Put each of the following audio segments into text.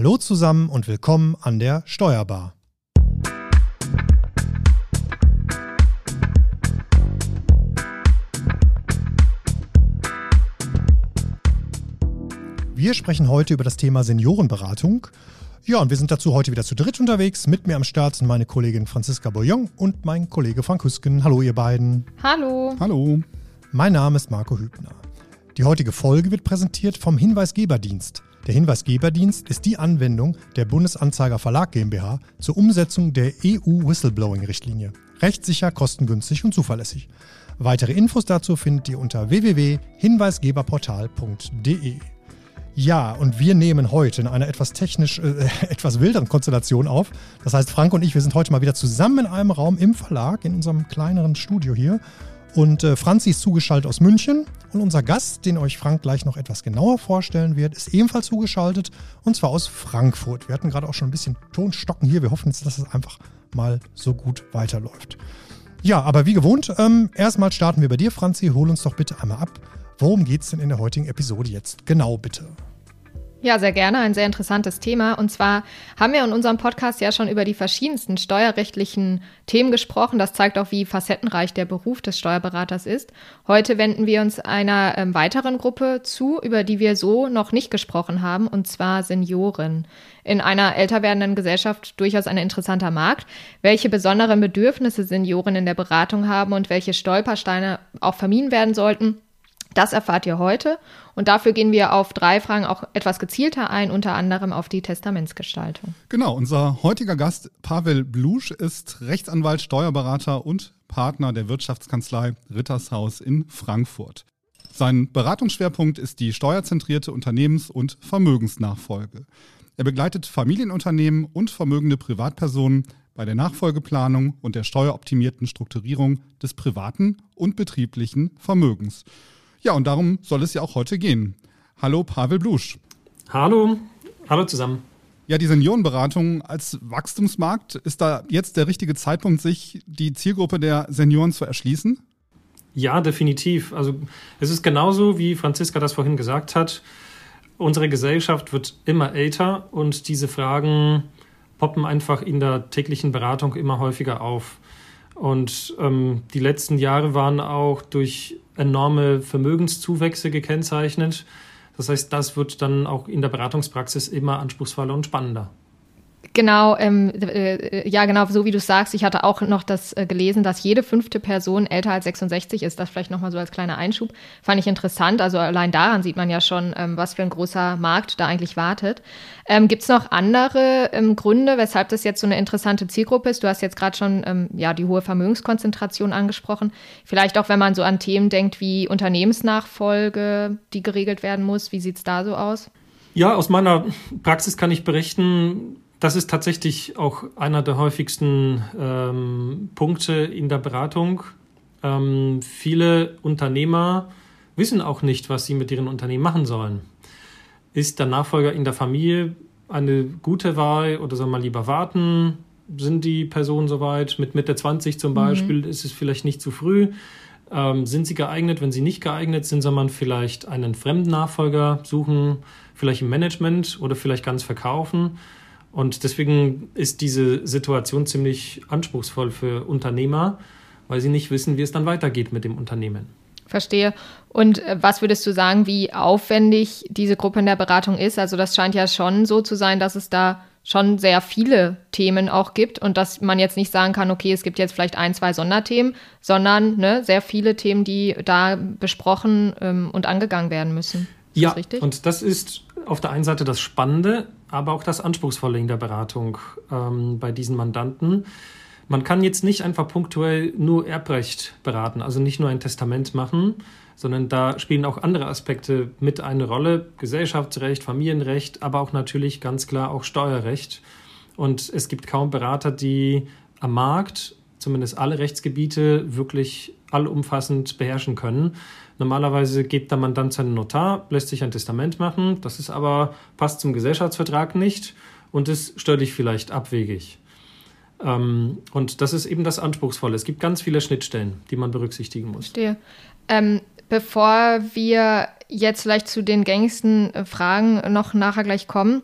Hallo zusammen und willkommen an der Steuerbar. Wir sprechen heute über das Thema Seniorenberatung. Ja, und wir sind dazu heute wieder zu dritt unterwegs. Mit mir am Start sind meine Kollegin Franziska Boyong und mein Kollege Frank Hüsken. Hallo, ihr beiden. Hallo. Hallo. Mein Name ist Marco Hübner. Die heutige Folge wird präsentiert vom Hinweisgeberdienst. Der Hinweisgeberdienst ist die Anwendung der Bundesanzeiger Verlag GmbH zur Umsetzung der EU-Whistleblowing-Richtlinie. Rechtssicher, kostengünstig und zuverlässig. Weitere Infos dazu findet ihr unter www.hinweisgeberportal.de. Ja, und wir nehmen heute in einer etwas technisch, äh, etwas wilderen Konstellation auf. Das heißt, Frank und ich, wir sind heute mal wieder zusammen in einem Raum im Verlag, in unserem kleineren Studio hier. Und äh, Franzi ist zugeschaltet aus München. Und unser Gast, den euch Frank gleich noch etwas genauer vorstellen wird, ist ebenfalls zugeschaltet. Und zwar aus Frankfurt. Wir hatten gerade auch schon ein bisschen Tonstocken hier. Wir hoffen jetzt, dass es einfach mal so gut weiterläuft. Ja, aber wie gewohnt, ähm, erstmal starten wir bei dir, Franzi. Hol uns doch bitte einmal ab. Worum geht es denn in der heutigen Episode jetzt genau, bitte? Ja, sehr gerne. Ein sehr interessantes Thema. Und zwar haben wir in unserem Podcast ja schon über die verschiedensten steuerrechtlichen Themen gesprochen. Das zeigt auch, wie facettenreich der Beruf des Steuerberaters ist. Heute wenden wir uns einer ähm, weiteren Gruppe zu, über die wir so noch nicht gesprochen haben, und zwar Senioren. In einer älter werdenden Gesellschaft durchaus ein interessanter Markt. Welche besonderen Bedürfnisse Senioren in der Beratung haben und welche Stolpersteine auch vermieden werden sollten, das erfahrt ihr heute und dafür gehen wir auf drei Fragen auch etwas gezielter ein, unter anderem auf die Testamentsgestaltung. Genau, unser heutiger Gast Pavel Blusch ist Rechtsanwalt, Steuerberater und Partner der Wirtschaftskanzlei Rittershaus in Frankfurt. Sein Beratungsschwerpunkt ist die steuerzentrierte Unternehmens- und Vermögensnachfolge. Er begleitet Familienunternehmen und vermögende Privatpersonen bei der Nachfolgeplanung und der steueroptimierten Strukturierung des privaten und betrieblichen Vermögens. Ja, und darum soll es ja auch heute gehen. Hallo, Pavel Blusch. Hallo, hallo zusammen. Ja, die Seniorenberatung als Wachstumsmarkt, ist da jetzt der richtige Zeitpunkt, sich die Zielgruppe der Senioren zu erschließen? Ja, definitiv. Also es ist genauso, wie Franziska das vorhin gesagt hat. Unsere Gesellschaft wird immer älter und diese Fragen poppen einfach in der täglichen Beratung immer häufiger auf. Und ähm, die letzten Jahre waren auch durch enorme Vermögenszuwächse gekennzeichnet. Das heißt, das wird dann auch in der Beratungspraxis immer anspruchsvoller und spannender. Genau, ähm, äh, ja, genau, so wie du sagst. Ich hatte auch noch das äh, gelesen, dass jede fünfte Person älter als 66 ist. Das vielleicht nochmal so als kleiner Einschub. Fand ich interessant. Also allein daran sieht man ja schon, ähm, was für ein großer Markt da eigentlich wartet. Ähm, Gibt es noch andere ähm, Gründe, weshalb das jetzt so eine interessante Zielgruppe ist? Du hast jetzt gerade schon ähm, ja, die hohe Vermögenskonzentration angesprochen. Vielleicht auch, wenn man so an Themen denkt wie Unternehmensnachfolge, die geregelt werden muss. Wie sieht es da so aus? Ja, aus meiner Praxis kann ich berichten, das ist tatsächlich auch einer der häufigsten ähm, Punkte in der Beratung. Ähm, viele Unternehmer wissen auch nicht, was sie mit ihren Unternehmen machen sollen. Ist der Nachfolger in der Familie eine gute Wahl oder soll man lieber warten? Sind die Personen soweit? Mit Mitte 20 zum mhm. Beispiel mhm. ist es vielleicht nicht zu früh. Ähm, sind sie geeignet? Wenn sie nicht geeignet sind, soll man vielleicht einen fremden Nachfolger suchen, vielleicht im Management oder vielleicht ganz verkaufen. Und deswegen ist diese Situation ziemlich anspruchsvoll für Unternehmer, weil sie nicht wissen, wie es dann weitergeht mit dem Unternehmen. Verstehe. Und äh, was würdest du sagen, wie aufwendig diese Gruppe in der Beratung ist? Also das scheint ja schon so zu sein, dass es da schon sehr viele Themen auch gibt und dass man jetzt nicht sagen kann, okay, es gibt jetzt vielleicht ein, zwei Sonderthemen, sondern ne, sehr viele Themen, die da besprochen ähm, und angegangen werden müssen. Ist ja, das und das ist auf der einen Seite das Spannende, aber auch das Anspruchsvolle in der Beratung ähm, bei diesen Mandanten. Man kann jetzt nicht einfach punktuell nur Erbrecht beraten, also nicht nur ein Testament machen, sondern da spielen auch andere Aspekte mit eine Rolle. Gesellschaftsrecht, Familienrecht, aber auch natürlich ganz klar auch Steuerrecht. Und es gibt kaum Berater, die am Markt zumindest alle Rechtsgebiete wirklich allumfassend beherrschen können. Normalerweise geht der Mandant zu einem Notar, lässt sich ein Testament machen. Das ist aber, passt zum Gesellschaftsvertrag nicht und ist steuerlich vielleicht abwegig. Ähm, und das ist eben das Anspruchsvolle. Es gibt ganz viele Schnittstellen, die man berücksichtigen muss. Verstehe. Ähm, bevor wir jetzt vielleicht zu den gängigsten Fragen noch nachher gleich kommen,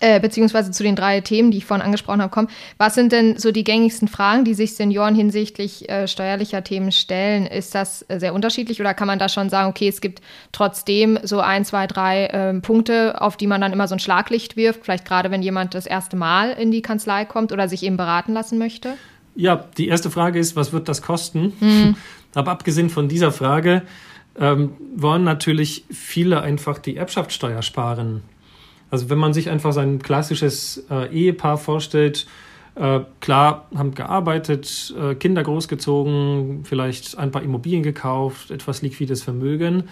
äh, beziehungsweise zu den drei Themen, die ich vorhin angesprochen habe, kommen. Was sind denn so die gängigsten Fragen, die sich Senioren hinsichtlich äh, steuerlicher Themen stellen? Ist das äh, sehr unterschiedlich oder kann man da schon sagen, okay, es gibt trotzdem so ein, zwei, drei äh, Punkte, auf die man dann immer so ein Schlaglicht wirft, vielleicht gerade wenn jemand das erste Mal in die Kanzlei kommt oder sich eben beraten lassen möchte? Ja, die erste Frage ist, was wird das kosten? Mhm. Aber abgesehen von dieser Frage ähm, wollen natürlich viele einfach die Erbschaftssteuer sparen. Also wenn man sich einfach sein klassisches äh, Ehepaar vorstellt, äh, klar, haben gearbeitet, äh, Kinder großgezogen, vielleicht ein paar Immobilien gekauft, etwas liquides Vermögen.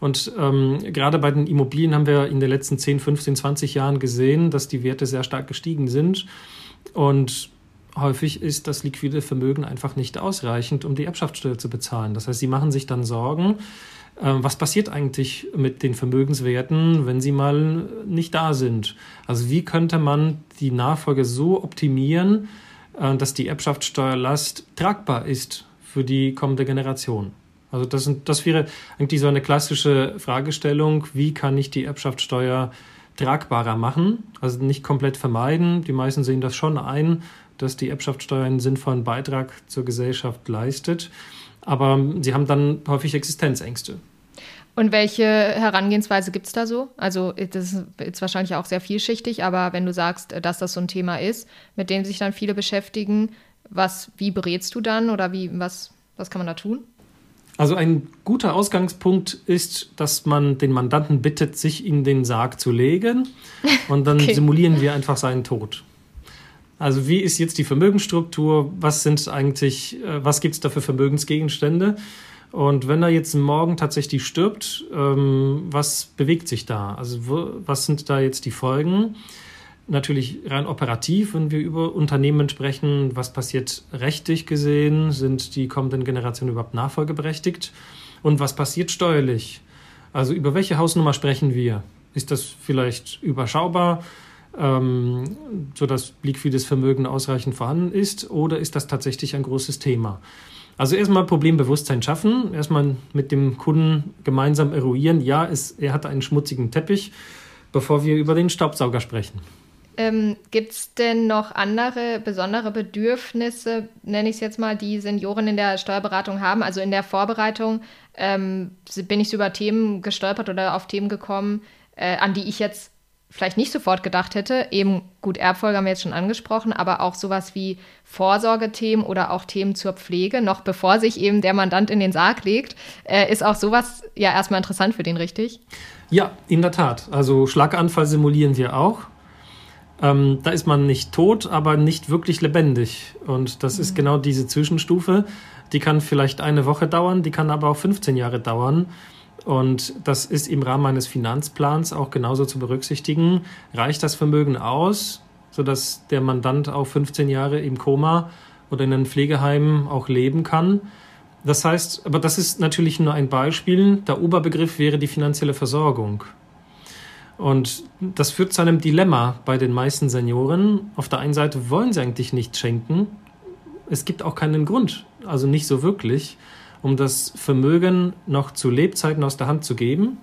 Und ähm, gerade bei den Immobilien haben wir in den letzten 10, 15, 20 Jahren gesehen, dass die Werte sehr stark gestiegen sind. Und häufig ist das liquide Vermögen einfach nicht ausreichend, um die Erbschaftssteuer zu bezahlen. Das heißt, sie machen sich dann Sorgen, was passiert eigentlich mit den Vermögenswerten, wenn sie mal nicht da sind? Also wie könnte man die Nachfolge so optimieren, äh, dass die Erbschaftssteuerlast tragbar ist für die kommende Generation? Also das, sind, das wäre eigentlich so eine klassische Fragestellung, wie kann ich die Erbschaftssteuer tragbarer machen? Also nicht komplett vermeiden. Die meisten sehen das schon ein, dass die Erbschaftssteuer einen sinnvollen Beitrag zur Gesellschaft leistet aber sie haben dann häufig Existenzängste. Und welche Herangehensweise gibt es da so? Also das ist jetzt wahrscheinlich auch sehr vielschichtig, aber wenn du sagst, dass das so ein Thema ist, mit dem sich dann viele beschäftigen, was, wie berätst du dann oder wie, was, was kann man da tun? Also ein guter Ausgangspunkt ist, dass man den Mandanten bittet, sich in den Sarg zu legen und dann okay. simulieren wir einfach seinen Tod. Also wie ist jetzt die Vermögensstruktur? Was sind eigentlich, äh, was gibt es da für Vermögensgegenstände? Und wenn er jetzt morgen tatsächlich stirbt, ähm, was bewegt sich da? Also was sind da jetzt die Folgen? Natürlich rein operativ, wenn wir über Unternehmen sprechen, was passiert rechtlich gesehen? Sind die kommenden Generationen überhaupt nachfolgeberechtigt? Und was passiert steuerlich? Also über welche Hausnummer sprechen wir? Ist das vielleicht überschaubar? Ähm, sodass liquides Vermögen ausreichend vorhanden ist, oder ist das tatsächlich ein großes Thema? Also erstmal Problembewusstsein schaffen, erstmal mit dem Kunden gemeinsam eruieren, ja, es, er hat einen schmutzigen Teppich, bevor wir über den Staubsauger sprechen. Ähm, Gibt es denn noch andere besondere Bedürfnisse, nenne ich es jetzt mal, die Senioren in der Steuerberatung haben? Also in der Vorbereitung ähm, bin ich über Themen gestolpert oder auf Themen gekommen, äh, an die ich jetzt vielleicht nicht sofort gedacht hätte. Eben gut, Erbfolge haben wir jetzt schon angesprochen, aber auch sowas wie Vorsorgethemen oder auch Themen zur Pflege, noch bevor sich eben der Mandant in den Sarg legt, äh, ist auch sowas ja erstmal interessant für den, richtig? Ja, in der Tat. Also Schlaganfall simulieren wir auch. Ähm, da ist man nicht tot, aber nicht wirklich lebendig. Und das mhm. ist genau diese Zwischenstufe. Die kann vielleicht eine Woche dauern, die kann aber auch 15 Jahre dauern. Und das ist im Rahmen eines Finanzplans auch genauso zu berücksichtigen. Reicht das Vermögen aus, sodass der Mandant auch 15 Jahre im Koma oder in einem Pflegeheim auch leben kann? Das heißt, aber das ist natürlich nur ein Beispiel. Der Oberbegriff wäre die finanzielle Versorgung. Und das führt zu einem Dilemma bei den meisten Senioren. Auf der einen Seite wollen sie eigentlich nichts schenken. Es gibt auch keinen Grund, also nicht so wirklich um das Vermögen noch zu Lebzeiten aus der Hand zu geben,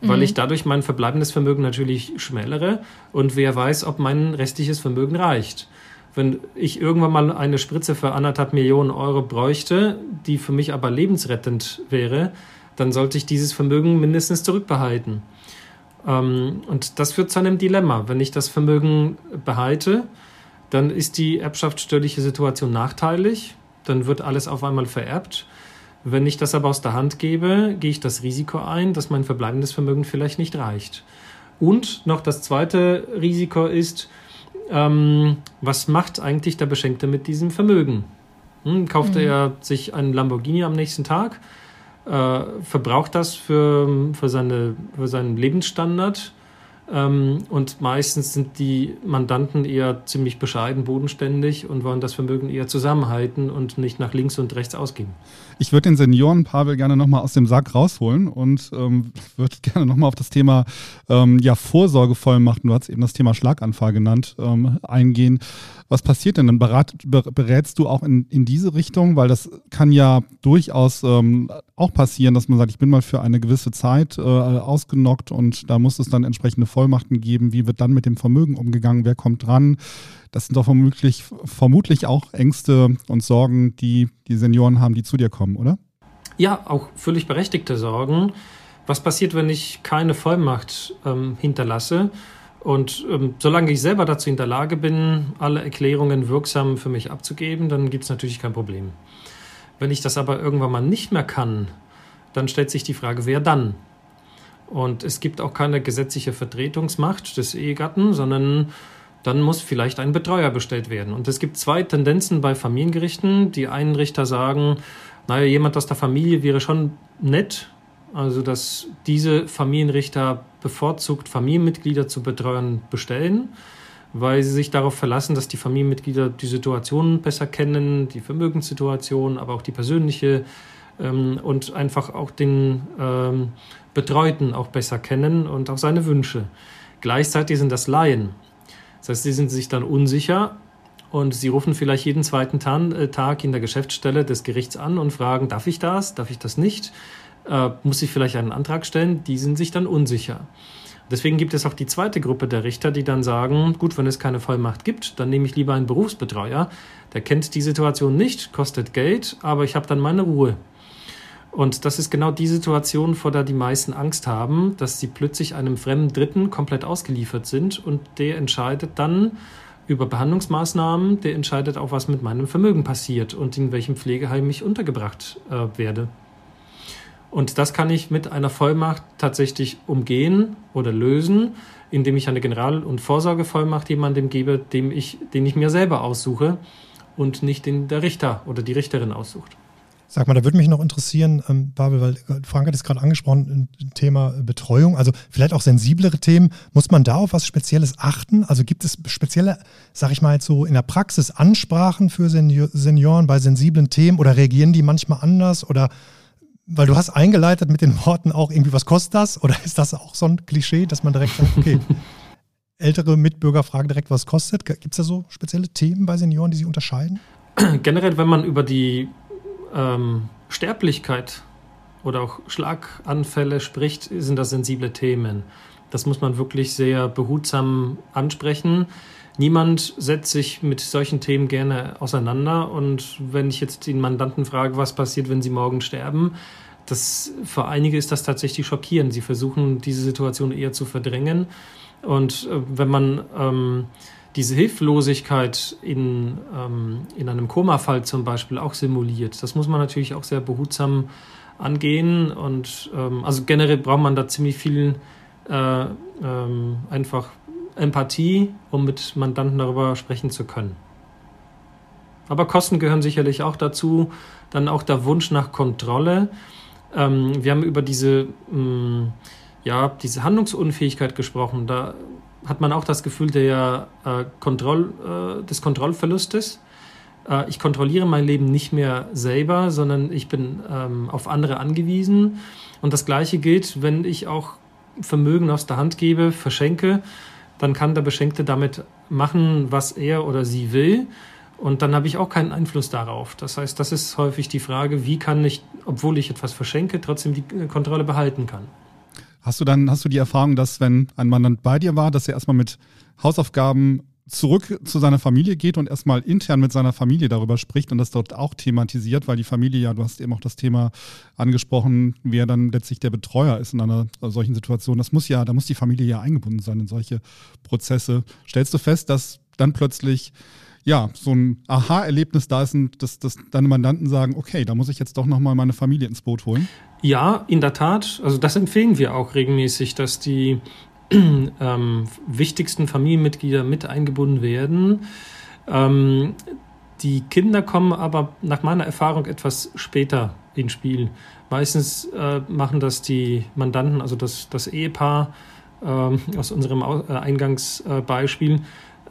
weil mhm. ich dadurch mein verbleibendes Vermögen natürlich schmälere und wer weiß, ob mein restliches Vermögen reicht. Wenn ich irgendwann mal eine Spritze für anderthalb Millionen Euro bräuchte, die für mich aber lebensrettend wäre, dann sollte ich dieses Vermögen mindestens zurückbehalten. Ähm, und das führt zu einem Dilemma. Wenn ich das Vermögen behalte, dann ist die erbschaftssteuerliche Situation nachteilig, dann wird alles auf einmal vererbt wenn ich das aber aus der Hand gebe, gehe ich das Risiko ein, dass mein verbleibendes Vermögen vielleicht nicht reicht. Und noch das zweite Risiko ist, ähm, was macht eigentlich der Beschenkte mit diesem Vermögen? Hm, kauft mhm. er sich einen Lamborghini am nächsten Tag, äh, verbraucht das für, für, seine, für seinen Lebensstandard ähm, und meistens sind die Mandanten eher ziemlich bescheiden, bodenständig und wollen das Vermögen eher zusammenhalten und nicht nach links und rechts ausgeben. Ich würde den Senioren Pavel gerne nochmal aus dem Sack rausholen und ähm, würde gerne nochmal auf das Thema ähm, ja, Vorsorgevollmachten, du hast eben das Thema Schlaganfall genannt, ähm, eingehen. Was passiert denn? Dann berat, berätst du auch in, in diese Richtung, weil das kann ja durchaus ähm, auch passieren, dass man sagt, ich bin mal für eine gewisse Zeit äh, ausgenockt und da muss es dann entsprechende Vollmachten geben. Wie wird dann mit dem Vermögen umgegangen? Wer kommt dran? Das sind doch vermutlich, vermutlich auch Ängste und Sorgen, die die Senioren haben, die zu dir kommen, oder? Ja, auch völlig berechtigte Sorgen. Was passiert, wenn ich keine Vollmacht ähm, hinterlasse? Und ähm, solange ich selber dazu in der Lage bin, alle Erklärungen wirksam für mich abzugeben, dann gibt es natürlich kein Problem. Wenn ich das aber irgendwann mal nicht mehr kann, dann stellt sich die Frage, wer dann? Und es gibt auch keine gesetzliche Vertretungsmacht des Ehegatten, sondern dann muss vielleicht ein Betreuer bestellt werden. Und es gibt zwei Tendenzen bei Familiengerichten. Die einen Richter sagen, naja, jemand aus der Familie wäre schon nett, also dass diese Familienrichter bevorzugt Familienmitglieder zu betreuen bestellen, weil sie sich darauf verlassen, dass die Familienmitglieder die Situation besser kennen, die Vermögenssituation, aber auch die persönliche ähm, und einfach auch den ähm, Betreuten auch besser kennen und auch seine Wünsche. Gleichzeitig sind das Laien. Das heißt, sie sind sich dann unsicher und sie rufen vielleicht jeden zweiten äh, Tag in der Geschäftsstelle des Gerichts an und fragen, darf ich das, darf ich das nicht? äh, muss ich vielleicht einen Antrag stellen, die sind sich dann unsicher. Deswegen gibt es auch die zweite Gruppe der Richter, die dann sagen, gut, wenn es keine Vollmacht gibt, dann nehme ich lieber einen Berufsbetreuer, der kennt die Situation nicht, kostet Geld, aber ich habe dann meine Ruhe. Und das ist genau die Situation, vor der die meisten Angst haben, dass sie plötzlich einem fremden Dritten komplett ausgeliefert sind und der entscheidet dann über Behandlungsmaßnahmen, der entscheidet auch, was mit meinem Vermögen passiert und in welchem Pflegeheim ich untergebracht äh, werde. Und das kann ich mit einer Vollmacht tatsächlich umgehen oder lösen, indem ich eine General- und Vorsorgevollmacht jemandem gebe, dem ich, den ich mir selber aussuche und nicht den der Richter oder die Richterin aussucht. Sag mal, da würde mich noch interessieren, ähm, Babel, weil äh, Frank hat es gerade angesprochen, Thema Betreuung, also vielleicht auch sensiblere Themen. Muss man da auf was Spezielles achten? Also gibt es spezielle, sag ich mal jetzt so in der Praxis Ansprachen für Senioren bei sensiblen Themen oder reagieren die manchmal anders oder weil du hast eingeleitet mit den Worten auch irgendwie, was kostet das? Oder ist das auch so ein Klischee, dass man direkt sagt, okay, ältere Mitbürger fragen direkt, was kostet? Gibt es da so spezielle Themen bei Senioren, die sich unterscheiden? Generell, wenn man über die ähm, Sterblichkeit oder auch Schlaganfälle spricht, sind das sensible Themen. Das muss man wirklich sehr behutsam ansprechen. Niemand setzt sich mit solchen Themen gerne auseinander. Und wenn ich jetzt den Mandanten frage, was passiert, wenn sie morgen sterben, das, für einige ist das tatsächlich schockierend. Sie versuchen, diese Situation eher zu verdrängen. Und äh, wenn man ähm, diese Hilflosigkeit in, ähm, in einem Komafall zum Beispiel auch simuliert, das muss man natürlich auch sehr behutsam angehen. Und ähm, also generell braucht man da ziemlich viel äh, ähm, einfach Empathie, um mit Mandanten darüber sprechen zu können. Aber Kosten gehören sicherlich auch dazu. Dann auch der Wunsch nach Kontrolle. Ähm, wir haben über diese, ähm, ja, diese Handlungsunfähigkeit gesprochen. Da hat man auch das Gefühl der, äh, Kontroll, äh, des Kontrollverlustes. Äh, ich kontrolliere mein Leben nicht mehr selber, sondern ich bin ähm, auf andere angewiesen. Und das Gleiche gilt, wenn ich auch Vermögen aus der Hand gebe, verschenke dann kann der Beschenkte damit machen, was er oder sie will. Und dann habe ich auch keinen Einfluss darauf. Das heißt, das ist häufig die Frage, wie kann ich, obwohl ich etwas verschenke, trotzdem die Kontrolle behalten kann. Hast du dann, hast du die Erfahrung, dass wenn ein Mandant bei dir war, dass er erstmal mit Hausaufgaben zurück zu seiner Familie geht und erstmal intern mit seiner Familie darüber spricht und das dort auch thematisiert, weil die Familie ja, du hast eben auch das Thema angesprochen, wer dann letztlich der Betreuer ist in einer solchen Situation. Das muss ja, da muss die Familie ja eingebunden sein in solche Prozesse. Stellst du fest, dass dann plötzlich ja, so ein Aha-Erlebnis da ist dass, dass deine Mandanten sagen, okay, da muss ich jetzt doch nochmal meine Familie ins Boot holen? Ja, in der Tat. Also das empfehlen wir auch regelmäßig, dass die ähm, wichtigsten Familienmitglieder mit eingebunden werden. Ähm, die Kinder kommen aber nach meiner Erfahrung etwas später ins Spiel. Meistens äh, machen das die Mandanten, also das, das Ehepaar äh, aus unserem äh, Eingangsbeispiel,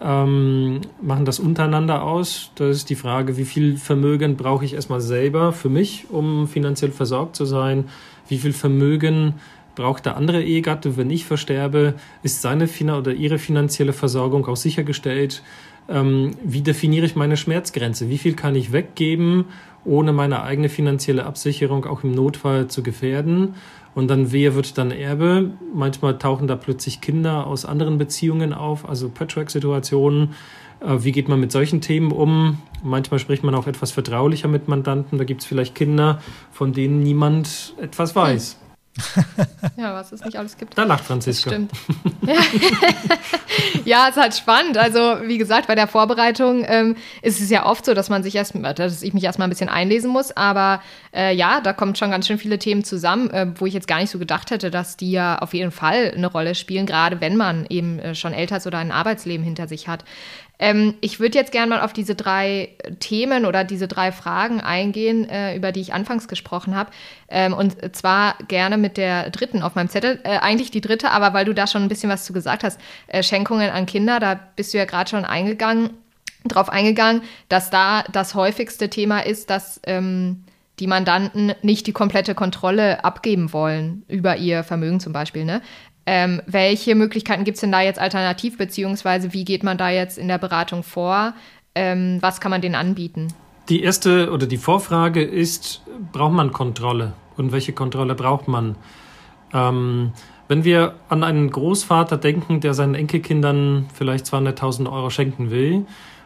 ähm, machen das untereinander aus. Das ist die Frage, wie viel Vermögen brauche ich erstmal selber für mich, um finanziell versorgt zu sein? Wie viel Vermögen braucht der andere Ehegatte, wenn ich versterbe, ist seine oder ihre finanzielle Versorgung auch sichergestellt. ähm, wie definiere ich meine Schmerzgrenze? Wie viel kann ich weggeben, ohne meine eigene finanzielle Absicherung auch im Notfall zu gefährden? Und dann, wer wird dann Erbe? Manchmal tauchen da plötzlich Kinder aus anderen Beziehungen auf, also Patchwork-Situationen. Äh, wie geht man mit solchen Themen um? Manchmal spricht man auch etwas vertraulicher mit Mandanten. Da gibt es vielleicht Kinder, von denen niemand etwas weiß. ja, was es nicht alles gibt. Da lacht Franziska. Das stimmt. ja, es ist halt spannend. Also, wie gesagt, bei der Vorbereitung ähm, ist es ja oft so, dass man sich erst, dass ich mich erstmal ein bisschen einlesen muss. Aber äh, ja, da kommen schon ganz schön viele Themen zusammen, äh, wo ich jetzt gar nicht so gedacht hätte, dass die ja auf jeden Fall eine Rolle spielen, gerade wenn man eben äh, schon älter ist oder ein Arbeitsleben hinter sich hat. Ähm, ich würde jetzt gerne mal auf diese drei Themen oder diese drei Fragen eingehen, äh, über die ich anfangs gesprochen habe. Ähm, und zwar gerne mit der dritten auf meinem Zettel. Äh, eigentlich die dritte, aber weil du da schon ein bisschen was zu gesagt hast. Äh, Schenkungen an Kinder, da bist du ja gerade schon eingegangen, drauf eingegangen, dass da das häufigste Thema ist, dass ähm, die Mandanten nicht die komplette Kontrolle abgeben wollen über ihr Vermögen zum Beispiel. Ne? Ähm, welche Möglichkeiten gibt es denn da jetzt alternativ, beziehungsweise wie geht man da jetzt in der Beratung vor? Ähm, was kann man denen anbieten? Die erste oder die Vorfrage ist, braucht man Kontrolle? Und welche Kontrolle braucht man? Ähm, wenn wir an einen Großvater denken, der seinen Enkelkindern vielleicht 200.000 Euro schenken will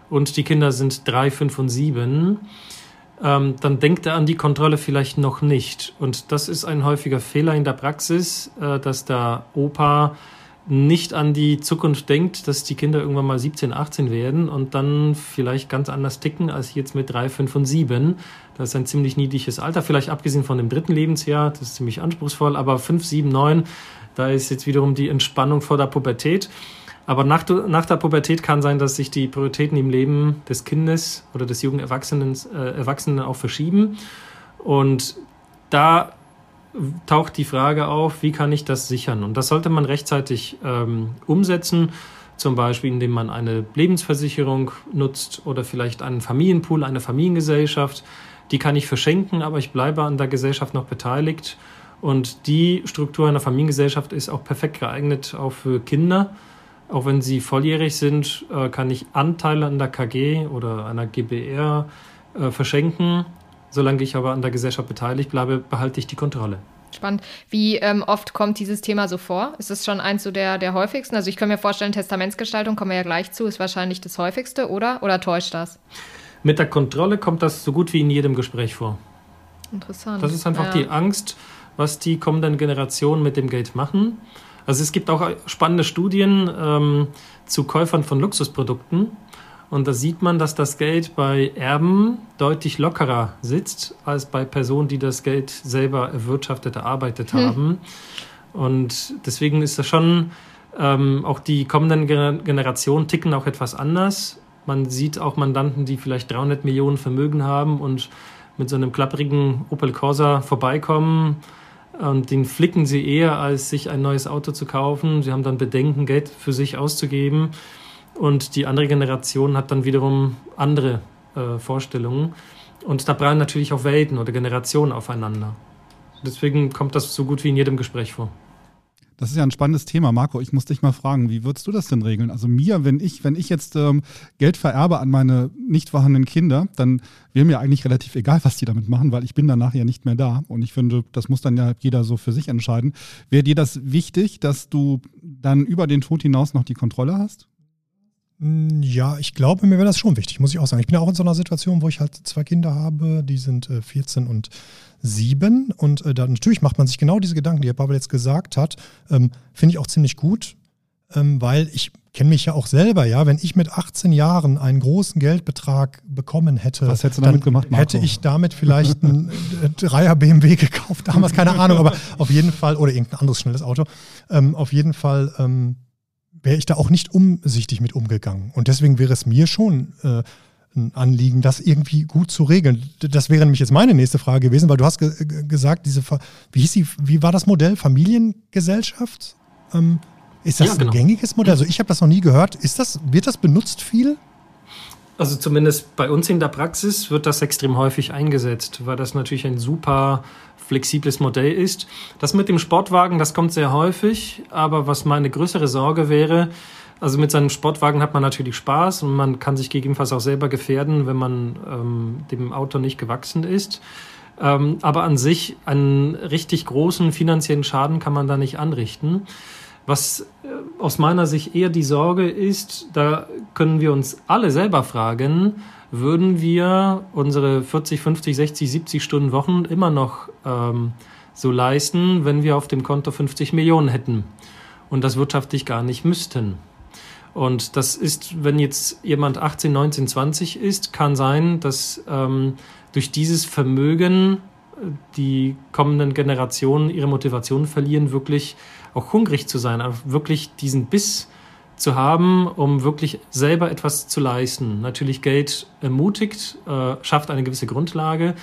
und die Kinder sind drei, fünf und sieben, ähm, dann denkt er an die Kontrolle vielleicht noch nicht. Und das ist ein häufiger Fehler in der Praxis, äh, dass der Opa nicht an die Zukunft denkt, dass die Kinder irgendwann mal 17, 18 werden und dann vielleicht ganz anders ticken als jetzt mit 3, 5 und 7. Das ist ein ziemlich niedliches Alter, vielleicht abgesehen von dem dritten Lebensjahr, das ist ziemlich anspruchsvoll, aber 5, 7, 9, da ist jetzt wiederum die Entspannung vor der Pubertät. Aber nach, nach der Pubertät kann sein, dass sich die Prioritäten im Leben des Kindes oder des jungen Erwachsenen, äh, Erwachsenen auch verschieben. Und da taucht die Frage auf, wie kann ich das sichern? Und das sollte man rechtzeitig ähm, umsetzen, zum Beispiel indem man eine Lebensversicherung nutzt oder vielleicht einen Familienpool, eine Familiengesellschaft. Die kann ich verschenken, aber ich bleibe an der Gesellschaft noch beteiligt. Und die Struktur einer Familiengesellschaft ist auch perfekt geeignet auch für Kinder auch wenn sie volljährig sind, äh, kann ich Anteile an der KG oder einer GBR äh, verschenken. Solange ich aber an der Gesellschaft beteiligt bleibe, behalte ich die Kontrolle. Spannend. Wie ähm, oft kommt dieses Thema so vor? Ist es schon eins so der, der häufigsten? Also ich kann mir vorstellen, Testamentsgestaltung, kommen wir ja gleich zu, ist wahrscheinlich das häufigste, oder? Oder täuscht das? Mit der Kontrolle kommt das so gut wie in jedem Gespräch vor. Interessant. Das ist einfach ja. die Angst, was die kommenden Generationen mit dem Geld machen. Also es gibt auch spannende Studien ähm, zu Käufern von Luxusprodukten. Und da sieht man, dass das Geld bei Erben deutlich lockerer sitzt als bei Personen, die das Geld selber erwirtschaftet, erarbeitet hm. haben. Und deswegen ist das schon, ähm, auch die kommenden Generationen ticken auch etwas anders. Man sieht auch Mandanten, die vielleicht 300 Millionen Vermögen haben und mit so einem klapprigen Opel Corsa vorbeikommen und den flicken sie eher, als sich ein neues Auto zu kaufen. Sie haben dann Bedenken, Geld für sich auszugeben. Und die andere Generation hat dann wiederum andere äh, Vorstellungen. Und da prallen natürlich auch Welten oder Generationen aufeinander. Deswegen kommt das so gut wie in jedem Gespräch vor. Das ist ja ein spannendes Thema, Marco. Ich muss dich mal fragen, wie würdest du das denn regeln? Also mir, wenn ich, wenn ich jetzt ähm, Geld vererbe an meine nicht vorhandenen Kinder, dann wäre mir eigentlich relativ egal, was die damit machen, weil ich bin danach ja nicht mehr da. Und ich finde, das muss dann ja jeder so für sich entscheiden. Wäre dir das wichtig, dass du dann über den Tod hinaus noch die Kontrolle hast? Hm, ja, ich glaube, mir wäre das schon wichtig, muss ich auch sagen. Ich bin ja auch in so einer Situation, wo ich halt zwei Kinder habe, die sind äh, 14 und 7. Und äh, da natürlich macht man sich genau diese Gedanken, die Herr Pavel jetzt gesagt hat. Ähm, Finde ich auch ziemlich gut, ähm, weil ich kenne mich ja auch selber, ja, wenn ich mit 18 Jahren einen großen Geldbetrag bekommen hätte, was hättest du damit gemacht, Marco? hätte ich damit vielleicht einen äh, Dreier BMW gekauft, damals keine Ahnung, aber auf jeden Fall oder irgendein anderes schnelles Auto. Ähm, auf jeden Fall ähm, wäre ich da auch nicht umsichtig mit umgegangen. Und deswegen wäre es mir schon äh, ein Anliegen, das irgendwie gut zu regeln. Das wäre nämlich jetzt meine nächste Frage gewesen, weil du hast ge gesagt, diese, wie hieß sie, wie war das Modell? Familiengesellschaft? Ähm, ist das ja, genau. ein gängiges Modell? Also ich habe das noch nie gehört. Ist das, wird das benutzt viel? Also zumindest bei uns in der Praxis wird das extrem häufig eingesetzt, weil das natürlich ein super flexibles Modell ist. Das mit dem Sportwagen, das kommt sehr häufig, aber was meine größere Sorge wäre, Also mit seinem Sportwagen hat man natürlich Spaß und man kann sich gegebenenfalls auch selber gefährden, wenn man ähm, dem Auto nicht gewachsen ist. Ähm, aber an sich einen richtig großen finanziellen Schaden kann man da nicht anrichten. Was äh, aus meiner Sicht eher die Sorge ist, da können wir uns alle selber fragen, würden wir unsere 40, 50, 60, 70 Stunden Wochen immer noch ähm, so leisten, wenn wir auf dem Konto 50 Millionen hätten und das wirtschaftlich gar nicht müssten. Und das ist, wenn jetzt jemand 18, 19, 20 ist, kann sein, dass ähm, durch dieses Vermögen äh, die kommenden Generationen ihre Motivation verlieren, wirklich auch hungrig zu sein, wirklich diesen Biss zu haben, um wirklich selber etwas zu leisten. Natürlich Geld ermutigt, äh, schafft eine gewisse Grundlage,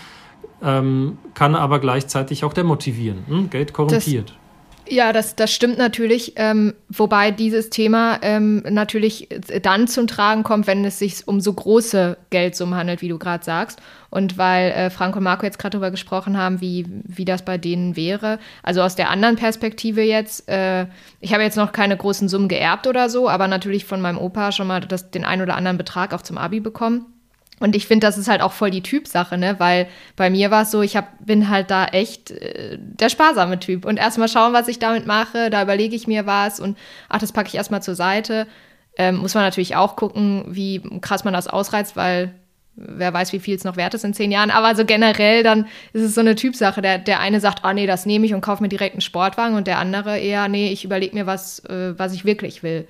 ähm, kann aber gleichzeitig auch demotivieren. Hm? Geld korrumpiert. Ja, das, das stimmt natürlich, ähm, wobei dieses Thema ähm, natürlich dann zum Tragen kommt, wenn es sich um so große Geldsummen handelt, wie du gerade sagst. Und weil äh, Frank und Marco jetzt gerade darüber gesprochen haben, wie, wie das bei denen wäre. Also aus der anderen Perspektive jetzt, äh, ich habe jetzt noch keine großen Summen geerbt oder so, aber natürlich von meinem Opa schon mal das, den einen oder anderen Betrag auch zum Abi bekommen. Und ich finde, das ist halt auch voll die Typsache, ne? Weil bei mir war es so, ich hab, bin halt da echt äh, der sparsame Typ. Und erstmal schauen, was ich damit mache. Da überlege ich mir was und ach, das packe ich erstmal zur Seite. Ähm, muss man natürlich auch gucken, wie krass man das ausreizt, weil wer weiß, wie viel es noch wert ist in zehn Jahren. Aber so generell, dann ist es so eine Typsache. Der, der eine sagt, ah nee, das nehme ich und kaufe mir direkt einen Sportwagen und der andere eher, nee, ich überlege mir was, äh, was ich wirklich will.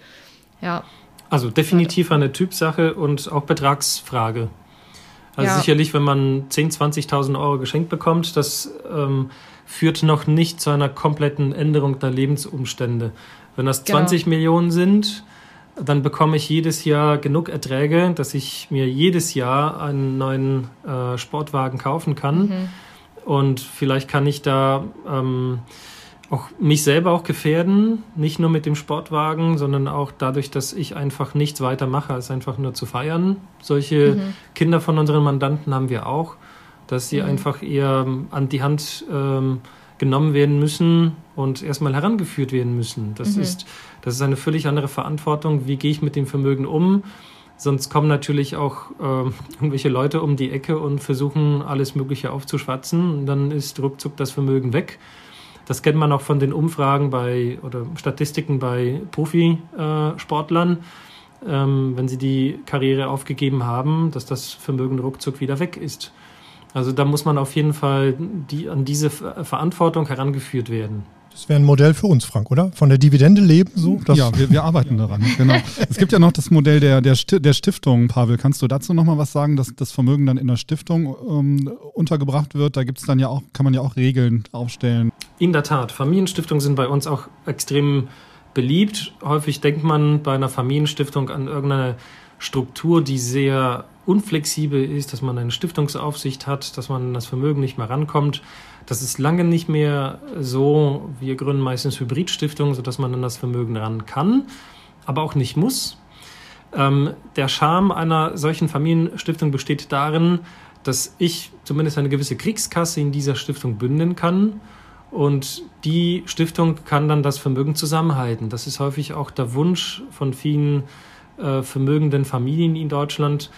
Ja. Also definitiv eine Typsache und auch Betragsfrage. Also ja. sicherlich, wenn man 10.000, 20.000 Euro geschenkt bekommt, das ähm, führt noch nicht zu einer kompletten Änderung der Lebensumstände. Wenn das 20 genau. Millionen sind, dann bekomme ich jedes Jahr genug Erträge, dass ich mir jedes Jahr einen neuen äh, Sportwagen kaufen kann. Mhm. Und vielleicht kann ich da ähm, auch mich selber auch gefährden, nicht nur mit dem Sportwagen, sondern auch dadurch, dass ich einfach nichts weiter mache, als einfach nur zu feiern. Solche mhm. Kinder von unseren Mandanten haben wir auch, dass sie mhm. einfach eher an die Hand ähm, genommen werden müssen und erstmal herangeführt werden müssen. Das, mhm. ist, das ist eine völlig andere Verantwortung. Wie gehe ich mit dem Vermögen um? Sonst kommen natürlich auch äh, irgendwelche Leute um die Ecke und versuchen, alles Mögliche aufzuschwatzen. Und dann ist ruckzuck das Vermögen weg. Das kennt man auch von den Umfragen bei oder Statistiken bei Profisportlern, ähm, wenn sie die Karriere aufgegeben haben, dass das Vermögen ruckzuck wieder weg ist. Also da muss man auf jeden Fall die, an diese Verantwortung herangeführt werden. Das wäre ein Modell für uns, Frank, oder? Von der Dividende leben so? ja, wir, wir, arbeiten daran, genau. es gibt ja noch das Modell der, der, der Stiftung, Pavel. Kannst du dazu nochmal was sagen, dass das Vermögen dann in der Stiftung ähm, untergebracht wird? Da gibt es dann ja auch, kann man ja auch Regeln aufstellen. In der Tat, Familienstiftungen sind bei uns auch extrem beliebt. Häufig denkt man bei einer Familienstiftung an irgendeine Struktur, die sehr unflexibel ist, dass man eine Stiftungsaufsicht hat, dass man das Vermögen nicht mehr rankommt. Das ist lange nicht mehr so. Wir gründen meistens Hybridstiftungen, sodass man an das Vermögen ran kann, aber auch nicht muss. Ähm, der Charme einer solchen Familienstiftung besteht darin, dass ich zumindest eine gewisse Kriegskasse in dieser Stiftung bündeln kann. Und die Stiftung kann dann das Vermögen zusammenhalten. Das ist häufig auch der Wunsch von vielen äh, vermögenden Familien in Deutschland,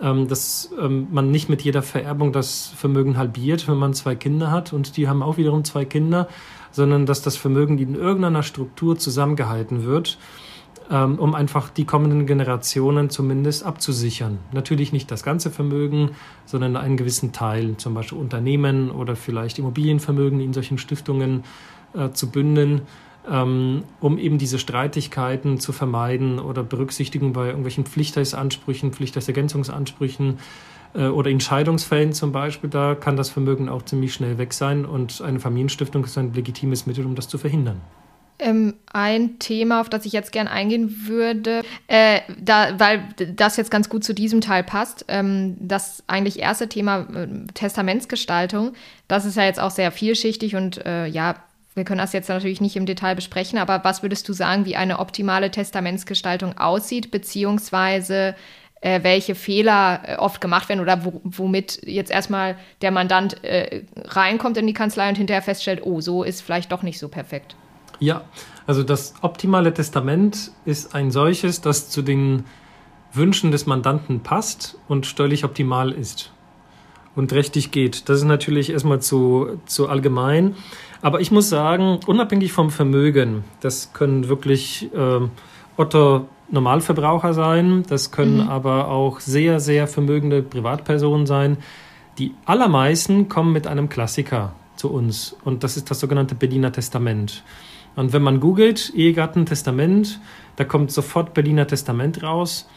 ähm, dass ähm, man nicht mit jeder Vererbung das Vermögen halbiert, wenn man zwei Kinder hat und die haben auch wiederum zwei Kinder, sondern dass das Vermögen in irgendeiner Struktur zusammengehalten wird, ähm, um einfach die kommenden Generationen zumindest abzusichern. Natürlich nicht das ganze Vermögen, sondern einen gewissen Teil, zum Beispiel Unternehmen oder vielleicht Immobilienvermögen in solchen Stiftungen äh, zu bündeln ähm, um eben diese Streitigkeiten zu vermeiden oder Berücksichtigung bei irgendwelchen Pflichtheitsansprüchen, Pflichtheitsergänzungsansprüchen äh, oder in Scheidungsfällen zum Beispiel. Da kann das Vermögen auch ziemlich schnell weg sein und eine Familienstiftung ist ein legitimes Mittel, um das zu verhindern. Ähm, ein Thema, auf das ich jetzt gern eingehen würde, äh, da, weil das jetzt ganz gut zu diesem Teil passt. Ähm, das eigentlich erste Thema äh, Testamentsgestaltung, das ist ja jetzt auch sehr vielschichtig und äh, ja, wir können das jetzt natürlich nicht im Detail besprechen, aber was würdest du sagen, wie eine optimale Testamentsgestaltung aussieht, beziehungsweise äh, welche Fehler äh, oft gemacht werden oder wo, womit jetzt erstmal der Mandant äh, reinkommt in die Kanzlei und hinterher feststellt, oh, so ist vielleicht doch nicht so perfekt? Ja, also das optimale Testament ist ein solches, das zu den Wünschen des Mandanten passt und steuerlich optimal ist und rechtlich geht. Das ist natürlich erstmal zu, zu allgemein. Aber ich muss sagen, unabhängig vom Vermögen, das können wirklich äh, Otto Normalverbraucher sein, das können mhm. aber auch sehr, sehr vermögende Privatpersonen sein. Die allermeisten kommen mit einem Klassiker zu uns und das ist das sogenannte Berliner Testament. Und wenn man googelt, Ehegatten, Testament, da kommt sofort Berliner Testament raus.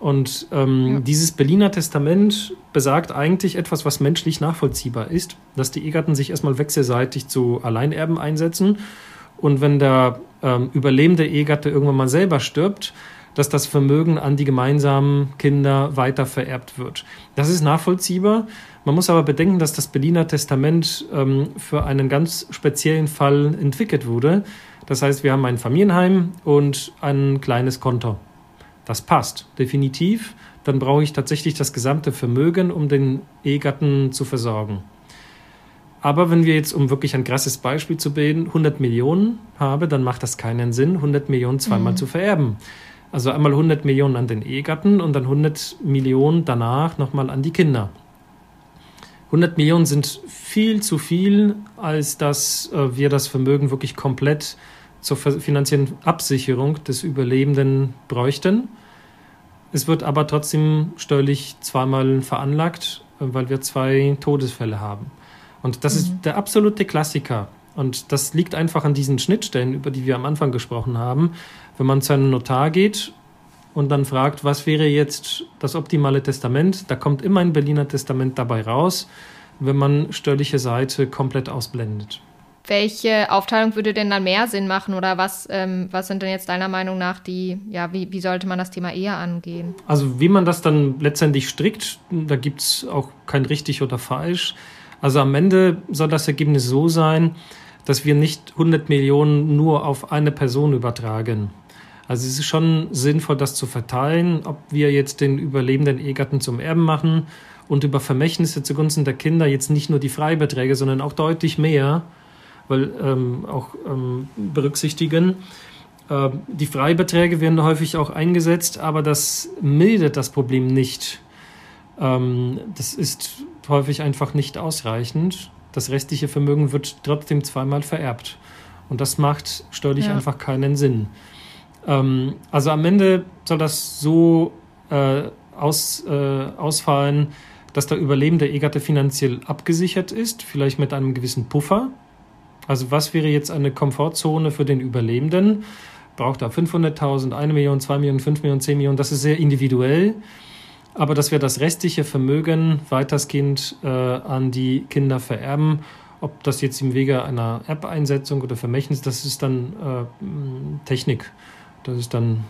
Und ähm, ja. dieses Berliner Testament besagt eigentlich etwas, was menschlich nachvollziehbar ist, dass die Ehegatten sich erstmal wechselseitig zu Alleinerben einsetzen. Und wenn der ähm, überlebende Ehegatte irgendwann mal selber stirbt, dass das Vermögen an die gemeinsamen Kinder weiter vererbt wird. Das ist nachvollziehbar. Man muss aber bedenken, dass das Berliner Testament ähm, für einen ganz speziellen Fall entwickelt wurde. Das heißt, wir haben ein Familienheim und ein kleines Konto. Das passt definitiv. Dann brauche ich tatsächlich das gesamte Vermögen, um den Ehegatten zu versorgen. Aber wenn wir jetzt, um wirklich ein krasses Beispiel zu bilden, 100 Millionen habe, dann macht das keinen Sinn, 100 Millionen zweimal mhm. zu vererben. Also einmal 100 Millionen an den Ehegatten und dann 100 Millionen danach nochmal an die Kinder. 100 Millionen sind viel zu viel, als dass äh, wir das Vermögen wirklich komplett zur finanziellen Absicherung des Überlebenden bräuchten. Es wird aber trotzdem steuerlich zweimal veranlagt, äh, weil wir zwei Todesfälle haben. Und das mhm. ist der absolute Klassiker. Und das liegt einfach an diesen Schnittstellen, über die wir am Anfang gesprochen haben. Wenn man zu einem Notar geht und dann fragt, was wäre jetzt das optimale Testament, da kommt immer ein Berliner Testament dabei raus, wenn man steuerliche Seite komplett ausblendet. Welche Aufteilung würde denn dann mehr Sinn machen oder was, ähm, was sind denn jetzt deiner Meinung nach die, ja, wie, wie sollte man das Thema eher angehen? Also wie man das dann letztendlich strickt, da gibt es auch kein richtig oder falsch. Also am Ende soll das Ergebnis so sein, dass wir nicht 100 Millionen nur auf eine Person übertragen. Also es ist schon sinnvoll, das zu verteilen, ob wir jetzt den überlebenden Ehegatten zum Erben machen und über Vermächtnisse zugunsten der Kinder jetzt nicht nur die Freibeträge, sondern auch deutlich mehr, weil ähm, auch ähm, berücksichtigen. Äh, die Freibeträge werden häufig auch eingesetzt, aber das mildert das Problem nicht. Ähm, das ist häufig einfach nicht ausreichend. Das restliche Vermögen wird trotzdem zweimal vererbt. Und das macht steuerlich ja. einfach keinen Sinn. Ähm, also am Ende soll das so äh, aus, äh, ausfallen, dass der überlebende Ehegatte finanziell abgesichert ist, vielleicht mit einem gewissen Puffer. Also was wäre jetzt eine Komfortzone für den Überlebenden? Braucht er 500.000, 1 Million, 2 Millionen, 5 Millionen, 10 Millionen? Das ist sehr individuell. Aber dass wir das restliche Vermögen weitestgehend äh, an die Kinder vererben, ob das jetzt im Wege einer App-Einsetzung oder Vermächtnis, das ist dann äh, Technik. Das ist dann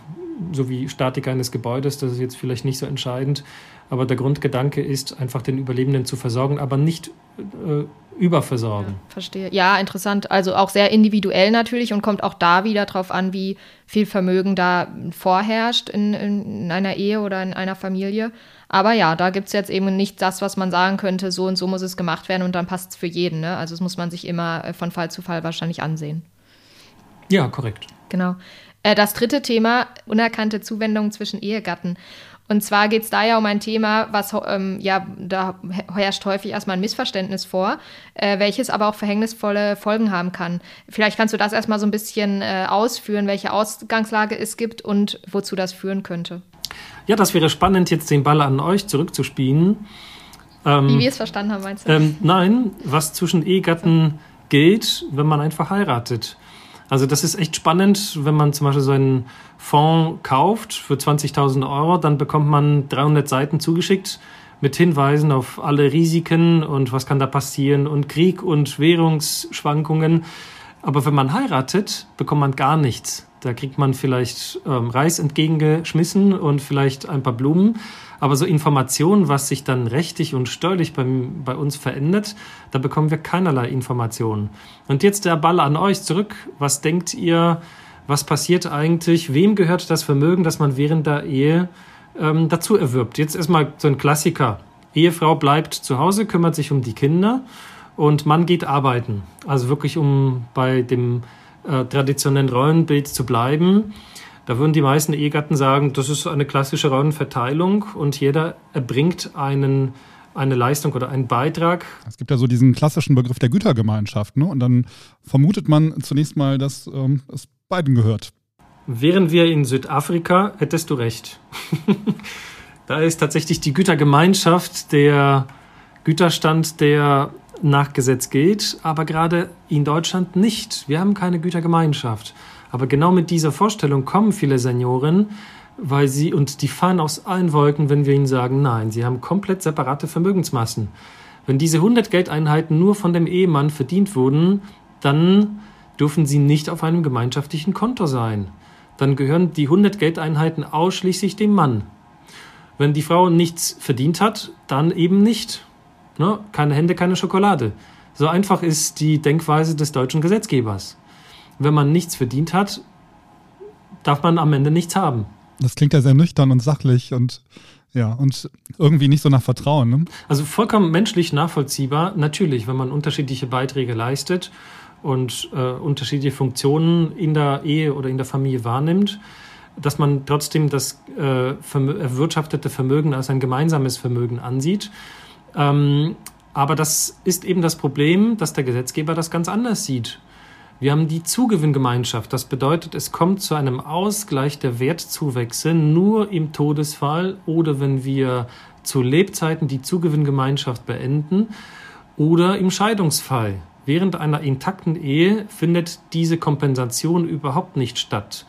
so wie Statik eines Gebäudes, das ist jetzt vielleicht nicht so entscheidend. Aber der Grundgedanke ist, einfach den Überlebenden zu versorgen, aber nicht äh, überversorgen. Ja, verstehe. Ja, interessant. Also auch sehr individuell natürlich und kommt auch da wieder darauf an, wie viel Vermögen da vorherrscht in, in einer Ehe oder in einer Familie. Aber ja, da gibt es jetzt eben nicht das, was man sagen könnte, so und so muss es gemacht werden und dann passt es für jeden. Ne? Also das muss man sich immer äh, von Fall zu Fall wahrscheinlich ansehen. Ja, korrekt. Genau. Äh, das dritte Thema, unerkannte Zuwendungen zwischen Ehegatten. Und zwar geht es da ja um ein Thema, was ähm, ja, da herrscht häufig erstmal ein Missverständnis vor, äh, welches aber auch verhängnisvolle Folgen haben kann. Vielleicht kannst du das erstmal so ein bisschen äh, ausführen, welche Ausgangslage es gibt und wozu das führen könnte. Ja, das wäre spannend, jetzt den Ball an euch zurückzuspielen. Ähm, Wie wir es verstanden haben, meinst du? Ähm, nein, was zwischen Ehegatten gilt, wenn man einfach heiratet. Also das ist echt spannend, wenn man zum Beispiel so einen Fonds kauft für 20.000 Euro, dann bekommt man 300 Seiten zugeschickt mit Hinweisen auf alle Risiken und was kann da passieren und Krieg und Währungsschwankungen. Aber wenn man heiratet, bekommt man gar nichts. Da kriegt man vielleicht ähm, Reis entgegengeschmissen und vielleicht ein paar Blumen. Aber so Informationen, was sich dann rechtlich und steuerlich bei, bei uns verändert, da bekommen wir keinerlei Informationen. Und jetzt der Ball an euch zurück. Was denkt ihr, was passiert eigentlich? Wem gehört das Vermögen, das man während der Ehe ähm, dazu erwirbt? Jetzt erstmal so ein Klassiker. Ehefrau bleibt zu Hause, kümmert sich um die Kinder und Mann geht arbeiten. Also wirklich um bei dem äh, traditionellen Rollenbild zu bleiben. Da würden die meisten Ehegatten sagen, das ist eine klassische Rollenverteilung und jeder erbringt einen, eine Leistung oder einen Beitrag. Es gibt ja so diesen klassischen Begriff der Gütergemeinschaft. Ne? Und dann vermutet man zunächst mal, dass ähm, es beiden gehört. Wären wir in Südafrika, hättest du recht. da ist tatsächlich die Gütergemeinschaft der Güterstand, der nach Gesetz geht, aber gerade in Deutschland nicht. Wir haben keine Gütergemeinschaft. Aber genau mit dieser Vorstellung kommen viele Senioren, weil sie, und die fahren aus allen Wolken, wenn wir ihnen sagen, nein, sie haben komplett separate Vermögensmassen. Wenn diese 100 Geldeinheiten nur von dem Ehemann verdient wurden, dann dürfen sie nicht auf einem gemeinschaftlichen Konto sein. Dann gehören die 100 Geldeinheiten ausschließlich dem Mann. Wenn die Frau nichts verdient hat, dann eben nicht. Ne? Keine Hände, keine Schokolade. So einfach ist die Denkweise des deutschen Gesetzgebers. Wenn man nichts verdient hat, darf man am Ende nichts haben. Das klingt ja sehr nüchtern und sachlich und ja, und irgendwie nicht so nach Vertrauen. Ne? Also vollkommen menschlich nachvollziehbar, natürlich, wenn man unterschiedliche Beiträge leistet und äh, unterschiedliche Funktionen in der Ehe oder in der Familie wahrnimmt, dass man trotzdem das äh, erwirtschaftete Vermögen als ein gemeinsames Vermögen ansieht. Ähm, aber das ist eben das Problem, dass der Gesetzgeber das ganz anders sieht. Wir haben die Zugewinngemeinschaft. Das bedeutet, es kommt zu einem Ausgleich der Wertzuwächse nur im Todesfall oder wenn wir zu Lebzeiten die Zugewinngemeinschaft beenden oder im Scheidungsfall. Während einer intakten Ehe findet diese Kompensation überhaupt nicht statt.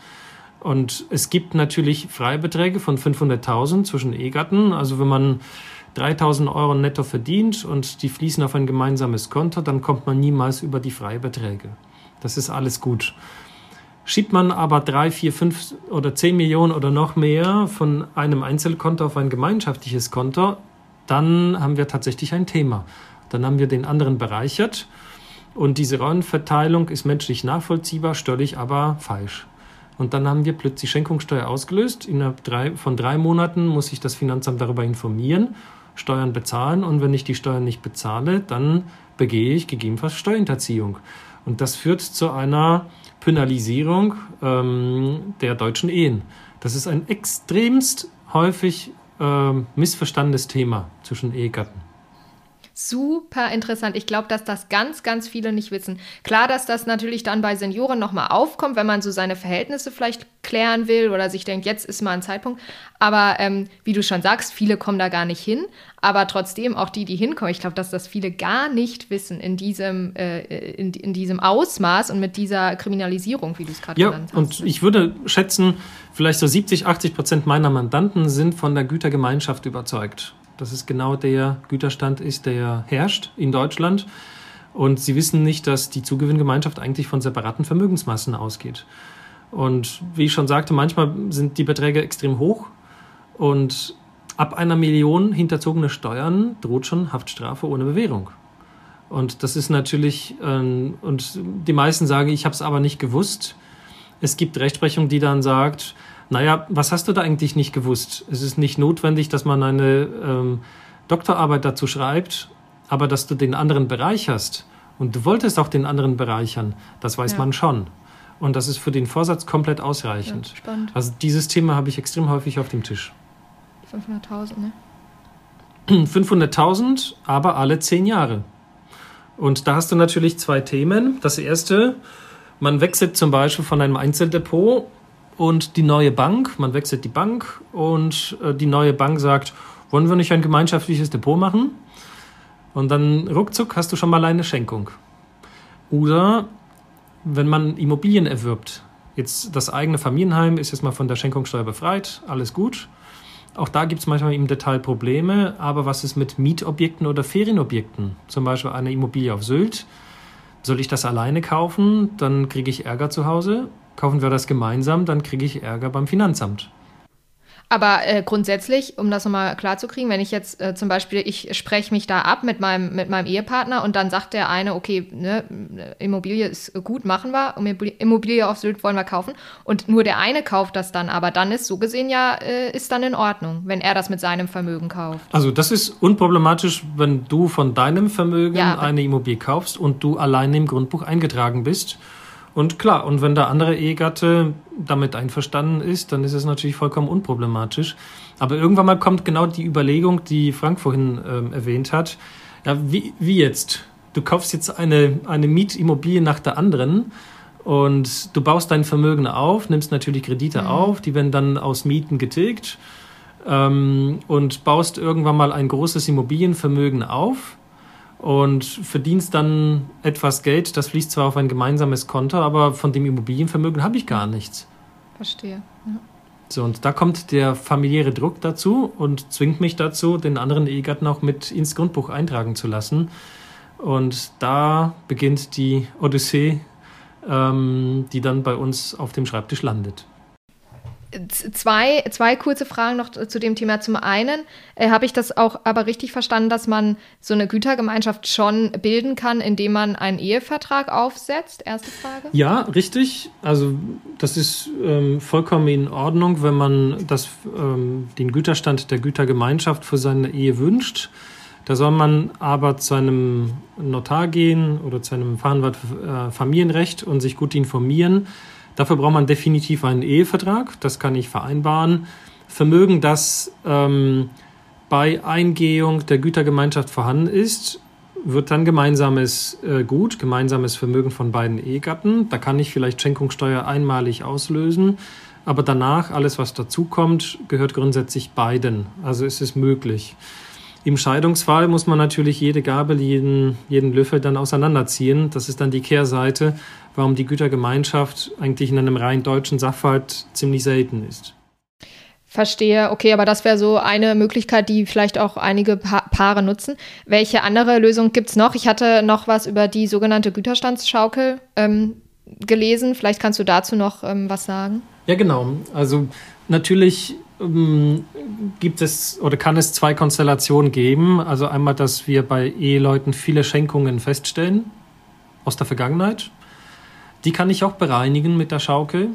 Und es gibt natürlich Freibeträge von 500.000 zwischen Ehegatten. Also wenn man 3000 Euro netto verdient und die fließen auf ein gemeinsames Konto, dann kommt man niemals über die Freibeträge. Das ist alles gut. Schiebt man aber drei, vier, fünf oder zehn Millionen oder noch mehr von einem Einzelkonto auf ein gemeinschaftliches Konto, dann haben wir tatsächlich ein Thema. Dann haben wir den anderen bereichert und diese Rollenverteilung ist menschlich nachvollziehbar, steuerlich aber falsch. Und dann haben wir plötzlich Schenkungssteuer ausgelöst. Innerhalb drei, von drei Monaten muss sich das Finanzamt darüber informieren, Steuern bezahlen und wenn ich die Steuern nicht bezahle, dann begehe ich gegebenenfalls Steuerhinterziehung. Und das führt zu einer Penalisierung ähm, der deutschen Ehen. Das ist ein extremst häufig äh, missverstandenes Thema zwischen Ehegatten. Super interessant. Ich glaube, dass das ganz, ganz viele nicht wissen. Klar, dass das natürlich dann bei Senioren nochmal aufkommt, wenn man so seine Verhältnisse vielleicht klären will oder sich denkt, jetzt ist mal ein Zeitpunkt. Aber ähm, wie du schon sagst, viele kommen da gar nicht hin. Aber trotzdem, auch die, die hinkommen, ich glaube, dass das viele gar nicht wissen in diesem, äh, in, in, diesem Ausmaß und mit dieser Kriminalisierung, wie du es gerade ja, genannt hast. Und ich würde schätzen, vielleicht so 70, 80 Prozent meiner Mandanten sind von der Gütergemeinschaft überzeugt dass es genau der Güterstand ist, der herrscht in Deutschland. Und sie wissen nicht, dass die Zugewinngemeinschaft eigentlich von separaten Vermögensmassen ausgeht. Und wie ich schon sagte, manchmal sind die Beträge extrem hoch und ab einer Million hinterzogene Steuern droht schon Haftstrafe ohne Bewährung. Und das ist natürlich, ähm, und die meisten sagen, ich habe es aber nicht gewusst. Es gibt Rechtsprechung, die dann sagt, naja, was hast du da eigentlich nicht gewusst? Es ist nicht notwendig, dass man eine ähm, Doktorarbeit dazu schreibt, aber dass du den anderen bereicherst und du wolltest auch den anderen bereichern, das weiß ja. man schon. Und das ist für den Vorsatz komplett ausreichend. Ja, spannend. Also dieses Thema habe ich extrem häufig auf dem Tisch. 500.000, ne? 500.000, aber alle zehn Jahre. Und da hast du natürlich zwei Themen. Das erste, man wechselt zum Beispiel von einem Einzeldepot und die neue Bank, man wechselt die Bank und äh, die neue Bank sagt, wollen wir nicht ein gemeinschaftliches Depot machen? Und dann ruckzuck hast du schon mal eine Schenkung. Oder wenn man Immobilien erwirbt, jetzt das eigene Familienheim ist jetzt mal von der Schenkungssteuer befreit, alles gut. Auch da gibt es manchmal im Detail Probleme, aber was ist mit Mietobjekten oder Ferienobjekten? Zum Beispiel eine Immobilie auf Sylt. Soll ich das alleine kaufen? Dann kriege ich Ärger zu Hause kaufen wir das gemeinsam, dann kriege ich Ärger beim Finanzamt. Aber äh, grundsätzlich, um das nochmal klarzukriegen, wenn ich jetzt äh, zum Beispiel, ich spreche mich da ab mit meinem, mit meinem Ehepartner und dann sagt der eine, okay, ne, Immobilie ist gut, machen wir, Immobilie auf Sylt wollen wir kaufen und nur der eine kauft das dann, aber dann ist so gesehen ja, äh, ist dann in Ordnung, wenn er das mit seinem Vermögen kauft. Also das ist unproblematisch, wenn du von deinem Vermögen ja, eine Immobilie kaufst und du alleine im Grundbuch eingetragen bist Und klar, und wenn der andere Ehegatte damit einverstanden ist, dann ist es natürlich vollkommen unproblematisch. Aber irgendwann mal kommt genau die Überlegung, die Frank vorhin ähm, erwähnt hat. Ja, wie, wie jetzt? Du kaufst jetzt eine, eine Mietimmobilie nach der anderen und du baust dein Vermögen auf, nimmst natürlich Kredite mhm. auf, die werden dann aus Mieten getilgt ähm, und baust irgendwann mal ein großes Immobilienvermögen auf und verdienst dann etwas Geld, das fließt zwar auf ein gemeinsames Konto, aber von dem Immobilienvermögen habe ich gar nichts. Verstehe. Ja. So, und da kommt der familiäre Druck dazu und zwingt mich dazu, den anderen Ehegatten auch mit ins Grundbuch eintragen zu lassen. Und da beginnt die Odyssee, ähm, die dann bei uns auf dem Schreibtisch landet. Zwei, zwei kurze Fragen noch zu dem Thema. Zum einen äh, habe ich das auch aber richtig verstanden, dass man so eine Gütergemeinschaft schon bilden kann, indem man einen Ehevertrag aufsetzt? Erste Frage. Ja, richtig. Also das ist ähm, vollkommen in Ordnung, wenn man das, ähm, den Güterstand der Gütergemeinschaft für seine Ehe wünscht. Da soll man aber zu einem Notar gehen oder zu einem Fachanwalt äh, Familienrecht und sich gut informieren Dafür braucht man definitiv einen Ehevertrag, das kann ich vereinbaren. Vermögen, das ähm, bei Eingehung der Gütergemeinschaft vorhanden ist, wird dann gemeinsames äh, Gut, gemeinsames Vermögen von beiden Ehegatten. Da kann ich vielleicht Schenkungssteuer einmalig auslösen, aber danach alles, was dazukommt, gehört grundsätzlich beiden. Also ist es möglich. Im Scheidungsfall muss man natürlich jede Gabel, jeden, jeden Löffel dann auseinanderziehen. Das ist dann die Kehrseite, warum die Gütergemeinschaft eigentlich in einem rein deutschen Sachverhalt ziemlich selten ist. Verstehe, okay, aber das wäre so eine Möglichkeit, die vielleicht auch einige pa Paare nutzen. Welche andere Lösung gibt es noch? Ich hatte noch was über die sogenannte Güterstandsschaukel ähm, gelesen. Vielleicht kannst du dazu noch ähm, was sagen. Ja, genau. Also natürlich gibt es oder kann es zwei Konstellationen geben. Also einmal, dass wir bei Eheleuten viele Schenkungen feststellen aus der Vergangenheit. Die kann ich auch bereinigen mit der Schaukel.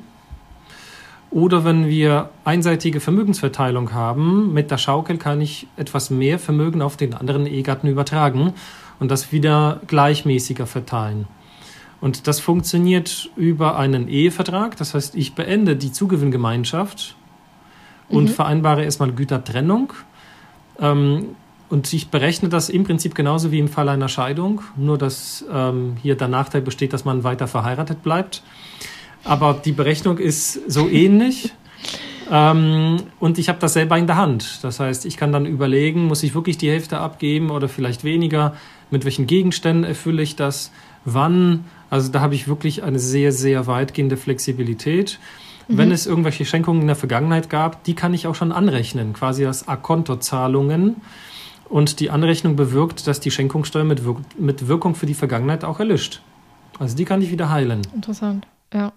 Oder wenn wir einseitige Vermögensverteilung haben, mit der Schaukel kann ich etwas mehr Vermögen auf den anderen Ehegatten übertragen und das wieder gleichmäßiger verteilen. Und das funktioniert über einen Ehevertrag. Das heißt, ich beende die Zugewinngemeinschaft und mhm. vereinbare erstmal Gütertrennung. Ähm, und ich berechne das im Prinzip genauso wie im Fall einer Scheidung, nur dass ähm, hier der Nachteil besteht, dass man weiter verheiratet bleibt. Aber die Berechnung ist so ähnlich. Ähm, und ich habe das selber in der Hand. Das heißt, ich kann dann überlegen, muss ich wirklich die Hälfte abgeben oder vielleicht weniger? Mit welchen Gegenständen erfülle ich das? Wann? Also da habe ich wirklich eine sehr, sehr weitgehende Flexibilität. Mhm. Wenn es irgendwelche Schenkungen in der Vergangenheit gab, die kann ich auch schon anrechnen, quasi als A-Konto-Zahlungen. Und die Anrechnung bewirkt, dass die Schenkungssteuer mit, Wirk mit Wirkung für die Vergangenheit auch erlischt. Also die kann ich wieder heilen. Interessant, ja.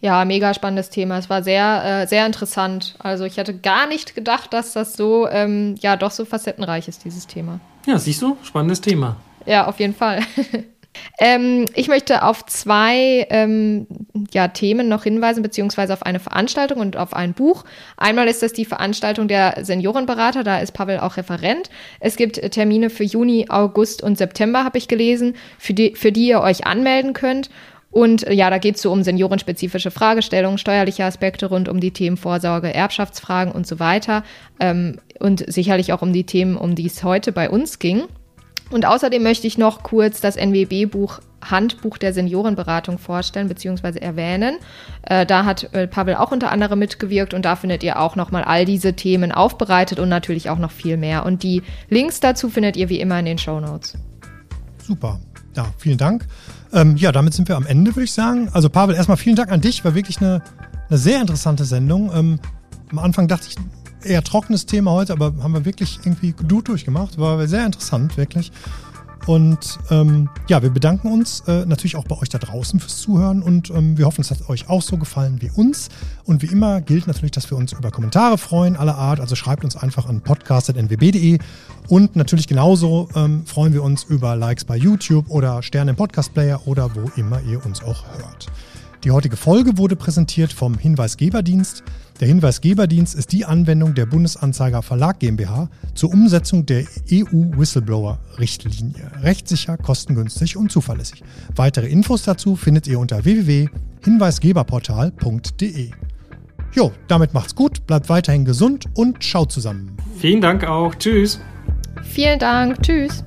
Ja, mega spannendes Thema. Es war sehr, äh, sehr interessant. Also ich hatte gar nicht gedacht, dass das so, ähm, ja, doch so facettenreich ist, dieses Thema. Ja, siehst du, spannendes Thema. Ja, auf jeden Fall. Ähm, ich möchte auf zwei ähm, ja, Themen noch hinweisen, beziehungsweise auf eine Veranstaltung und auf ein Buch. Einmal ist das die Veranstaltung der Seniorenberater, da ist Pavel auch Referent. Es gibt Termine für Juni, August und September, habe ich gelesen, für die, für die ihr euch anmelden könnt. Und ja, da geht es so um seniorenspezifische Fragestellungen, steuerliche Aspekte rund um die Themen Vorsorge, Erbschaftsfragen und so weiter. Ähm, und sicherlich auch um die Themen, um die es heute bei uns ging. Und außerdem möchte ich noch kurz das NWB-Buch Handbuch der Seniorenberatung vorstellen bzw. erwähnen. Äh, da hat äh, Pavel auch unter anderem mitgewirkt und da findet ihr auch nochmal all diese Themen aufbereitet und natürlich auch noch viel mehr. Und die Links dazu findet ihr wie immer in den Show Notes. Super. Ja, vielen Dank. Ähm, ja, damit sind wir am Ende, würde ich sagen. Also Pavel, erstmal vielen Dank an dich. War wirklich eine, eine sehr interessante Sendung. Ähm, am Anfang dachte ich, eher trockenes Thema heute, aber haben wir wirklich irgendwie gut durchgemacht. War sehr interessant, wirklich. Und ähm, ja, wir bedanken uns äh, natürlich auch bei euch da draußen fürs Zuhören und ähm, wir hoffen, es hat euch auch so gefallen wie uns. Und wie immer gilt natürlich, dass wir uns über Kommentare freuen, aller Art. Also schreibt uns einfach an podcast.nwb.de und natürlich genauso ähm, freuen wir uns über Likes bei YouTube oder Sterne im Podcast-Player oder wo immer ihr uns auch hört. Die heutige Folge wurde präsentiert vom Hinweisgeberdienst. Der Hinweisgeberdienst ist die Anwendung der Bundesanzeiger Verlag GmbH zur Umsetzung der EU-Whistleblower-Richtlinie. Rechtssicher, kostengünstig und zuverlässig. Weitere Infos dazu findet ihr unter www.hinweisgeberportal.de. Jo, damit macht's gut, bleibt weiterhin gesund und schaut zusammen. Vielen Dank auch. Tschüss. Vielen Dank. Tschüss.